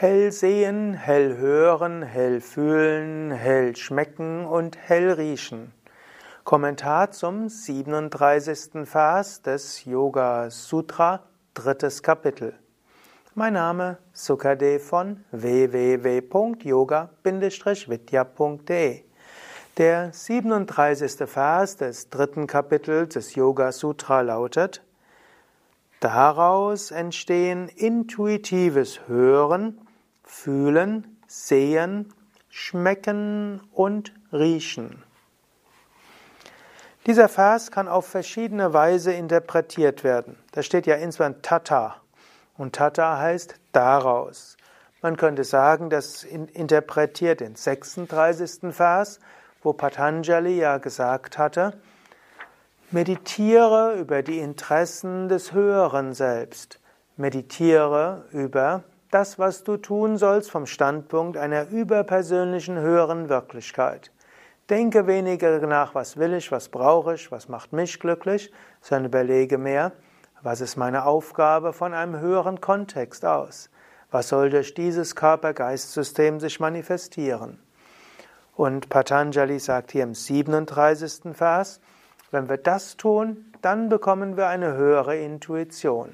hell sehen, hell hören, hell fühlen, hell schmecken und hell riechen. Kommentar zum 37. Vers des Yoga Sutra, drittes Kapitel. Mein Name Sukade von www.yoga-vidya.de. Der 37. Vers des dritten Kapitels des Yoga Sutra lautet: Daraus entstehen intuitives Hören, Fühlen, Sehen, Schmecken und Riechen. Dieser Vers kann auf verschiedene Weise interpretiert werden. Da steht ja insbesondere Tata. Und Tata heißt daraus. Man könnte sagen, das interpretiert den 36. Vers, wo Patanjali ja gesagt hatte, Meditiere über die Interessen des höheren Selbst. Meditiere über das, was du tun sollst vom Standpunkt einer überpersönlichen höheren Wirklichkeit. Denke weniger nach, was will ich, was brauche ich, was macht mich glücklich, sondern überlege mehr, was ist meine Aufgabe von einem höheren Kontext aus? Was soll durch dieses Körper-Geist-System sich manifestieren? Und Patanjali sagt hier im 37. Vers, wenn wir das tun, dann bekommen wir eine höhere Intuition.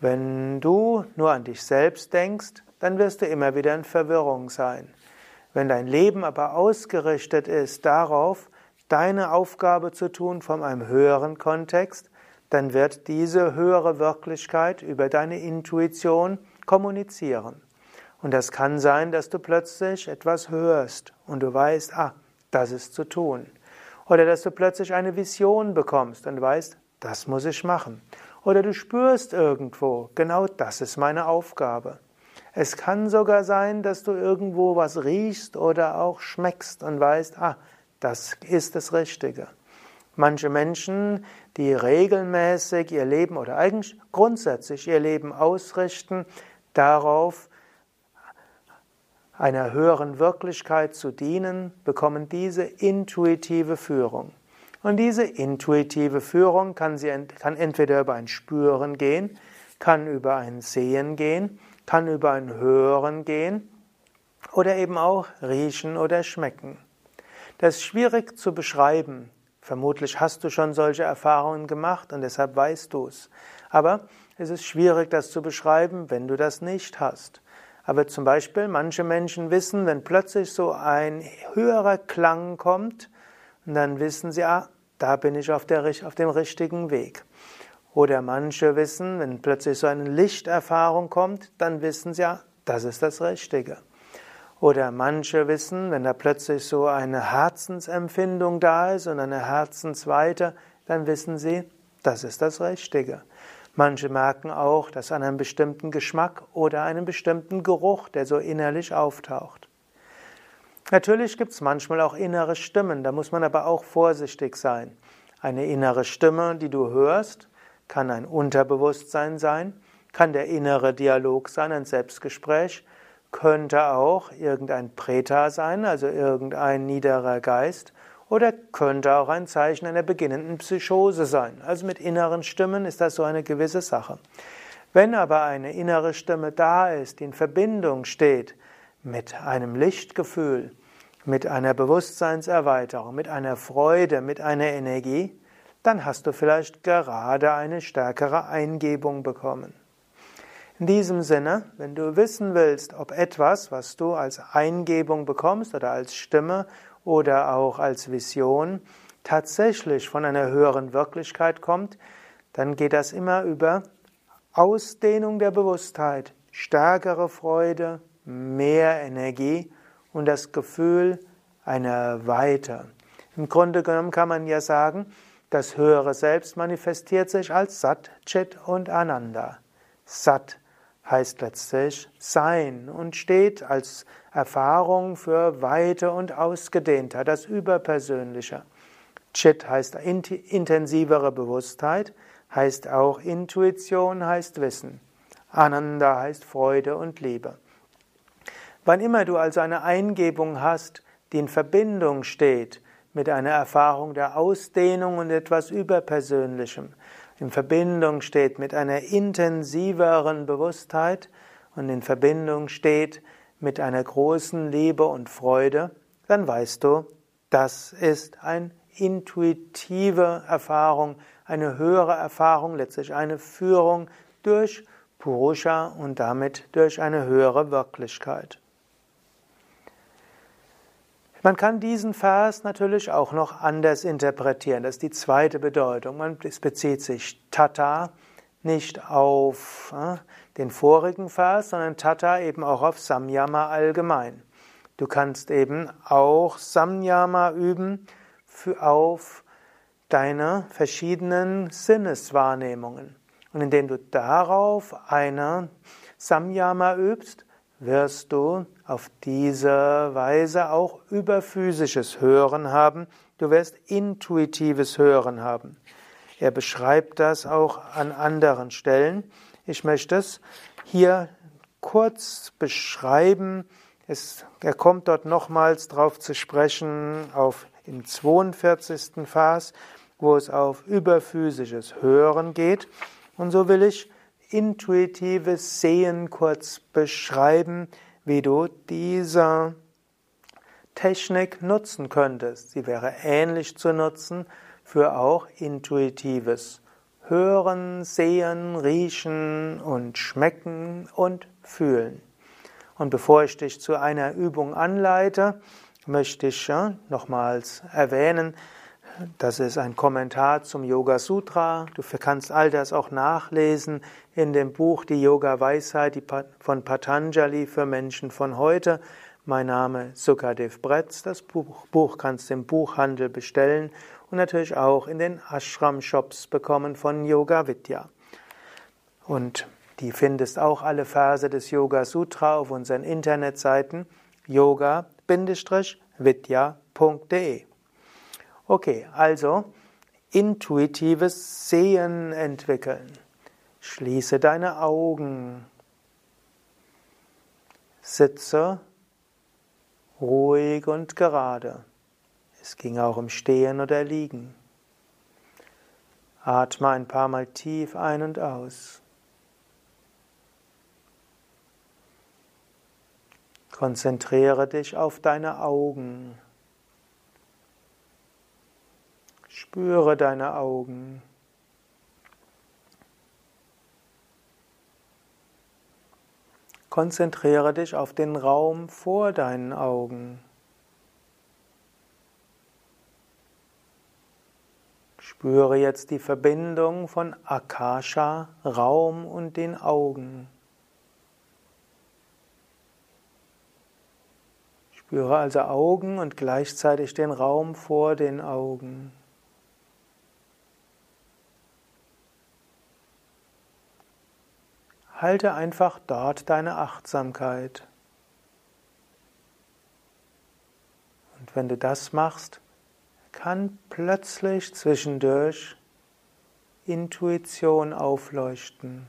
Wenn du nur an dich selbst denkst, dann wirst du immer wieder in Verwirrung sein. Wenn dein Leben aber ausgerichtet ist darauf, deine Aufgabe zu tun von einem höheren Kontext, dann wird diese höhere Wirklichkeit über deine Intuition kommunizieren. Und das kann sein, dass du plötzlich etwas hörst und du weißt, ah, das ist zu tun. Oder dass du plötzlich eine Vision bekommst und weißt, das muss ich machen. Oder du spürst irgendwo, genau das ist meine Aufgabe. Es kann sogar sein, dass du irgendwo was riechst oder auch schmeckst und weißt, ah, das ist das Richtige. Manche Menschen, die regelmäßig ihr Leben oder eigentlich grundsätzlich ihr Leben ausrichten, darauf einer höheren Wirklichkeit zu dienen, bekommen diese intuitive Führung. Und diese intuitive Führung kann, sie, kann entweder über ein Spüren gehen, kann über ein Sehen gehen, kann über ein Hören gehen oder eben auch riechen oder schmecken. Das ist schwierig zu beschreiben. Vermutlich hast du schon solche Erfahrungen gemacht und deshalb weißt du es. Aber es ist schwierig, das zu beschreiben, wenn du das nicht hast. Aber zum Beispiel, manche Menschen wissen, wenn plötzlich so ein höherer Klang kommt, dann wissen sie, ah, da bin ich auf, der, auf dem richtigen Weg. Oder manche wissen, wenn plötzlich so eine Lichterfahrung kommt, dann wissen sie, ja, das ist das Richtige. Oder manche wissen, wenn da plötzlich so eine Herzensempfindung da ist und eine Herzensweite, dann wissen sie, das ist das Richtige. Manche merken auch, dass an einem bestimmten Geschmack oder einem bestimmten Geruch, der so innerlich auftaucht. Natürlich gibt es manchmal auch innere Stimmen, da muss man aber auch vorsichtig sein. Eine innere Stimme, die du hörst, kann ein Unterbewusstsein sein, kann der innere Dialog sein, ein Selbstgespräch, könnte auch irgendein Preta sein, also irgendein niederer Geist, oder könnte auch ein Zeichen einer beginnenden Psychose sein. Also mit inneren Stimmen ist das so eine gewisse Sache. Wenn aber eine innere Stimme da ist, die in Verbindung steht mit einem Lichtgefühl, mit einer Bewusstseinserweiterung, mit einer Freude, mit einer Energie, dann hast du vielleicht gerade eine stärkere Eingebung bekommen. In diesem Sinne, wenn du wissen willst, ob etwas, was du als Eingebung bekommst oder als Stimme oder auch als Vision tatsächlich von einer höheren Wirklichkeit kommt, dann geht das immer über Ausdehnung der Bewusstheit, stärkere Freude, mehr Energie und das Gefühl einer Weite. Im Grunde genommen kann man ja sagen, das höhere Selbst manifestiert sich als Sat, Chit und Ananda. Sat heißt letztlich Sein und steht als Erfahrung für Weite und Ausgedehnter, das Überpersönliche. Chit heißt intensivere Bewusstheit, heißt auch Intuition, heißt Wissen. Ananda heißt Freude und Liebe. Wann immer du also eine Eingebung hast, die in Verbindung steht mit einer Erfahrung der Ausdehnung und etwas Überpersönlichem, in Verbindung steht mit einer intensiveren Bewusstheit und in Verbindung steht mit einer großen Liebe und Freude, dann weißt du, das ist eine intuitive Erfahrung, eine höhere Erfahrung, letztlich eine Führung durch Purusha und damit durch eine höhere Wirklichkeit. Man kann diesen Vers natürlich auch noch anders interpretieren. Das ist die zweite Bedeutung. Man bezieht sich Tata nicht auf äh, den vorigen Vers, sondern Tata eben auch auf Samyama allgemein. Du kannst eben auch Samyama üben für, auf deine verschiedenen Sinneswahrnehmungen. Und indem du darauf eine Samyama übst, wirst du auf diese Weise auch überphysisches Hören haben. Du wirst intuitives Hören haben. Er beschreibt das auch an anderen Stellen. Ich möchte es hier kurz beschreiben. Es, er kommt dort nochmals drauf zu sprechen, auf im 42. Vers, wo es auf überphysisches Hören geht. Und so will ich intuitives Sehen kurz beschreiben, wie du diese Technik nutzen könntest. Sie wäre ähnlich zu nutzen für auch intuitives Hören, Sehen, Riechen und Schmecken und Fühlen. Und bevor ich dich zu einer Übung anleite, möchte ich nochmals erwähnen, das ist ein Kommentar zum Yoga Sutra. Du kannst all das auch nachlesen in dem Buch Die Yoga Weisheit von Patanjali für Menschen von heute. Mein Name ist Sukadev Bretz. Das Buch, Buch kannst du im Buchhandel bestellen und natürlich auch in den Ashram-Shops bekommen von Yoga Vidya. Und die findest auch alle Verse des Yoga Sutra auf unseren Internetseiten yoga-vidya.de. Okay, also intuitives Sehen entwickeln. Schließe deine Augen. Sitze ruhig und gerade. Es ging auch im Stehen oder Liegen. Atme ein paar Mal tief ein und aus. Konzentriere dich auf deine Augen. Spüre deine Augen. Konzentriere dich auf den Raum vor deinen Augen. Spüre jetzt die Verbindung von Akasha, Raum und den Augen. Spüre also Augen und gleichzeitig den Raum vor den Augen. Halte einfach dort deine Achtsamkeit. Und wenn du das machst, kann plötzlich zwischendurch Intuition aufleuchten.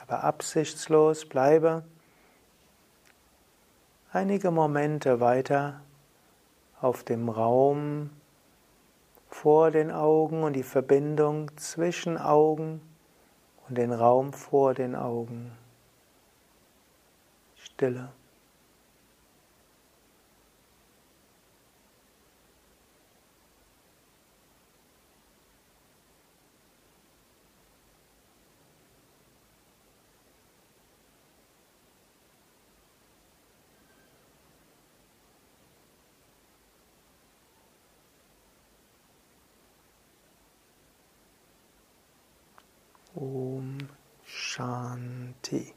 Aber absichtslos bleibe einige Momente weiter auf dem Raum vor den Augen und die Verbindung zwischen Augen und den Raum vor den Augen. Stille. Om Shanti.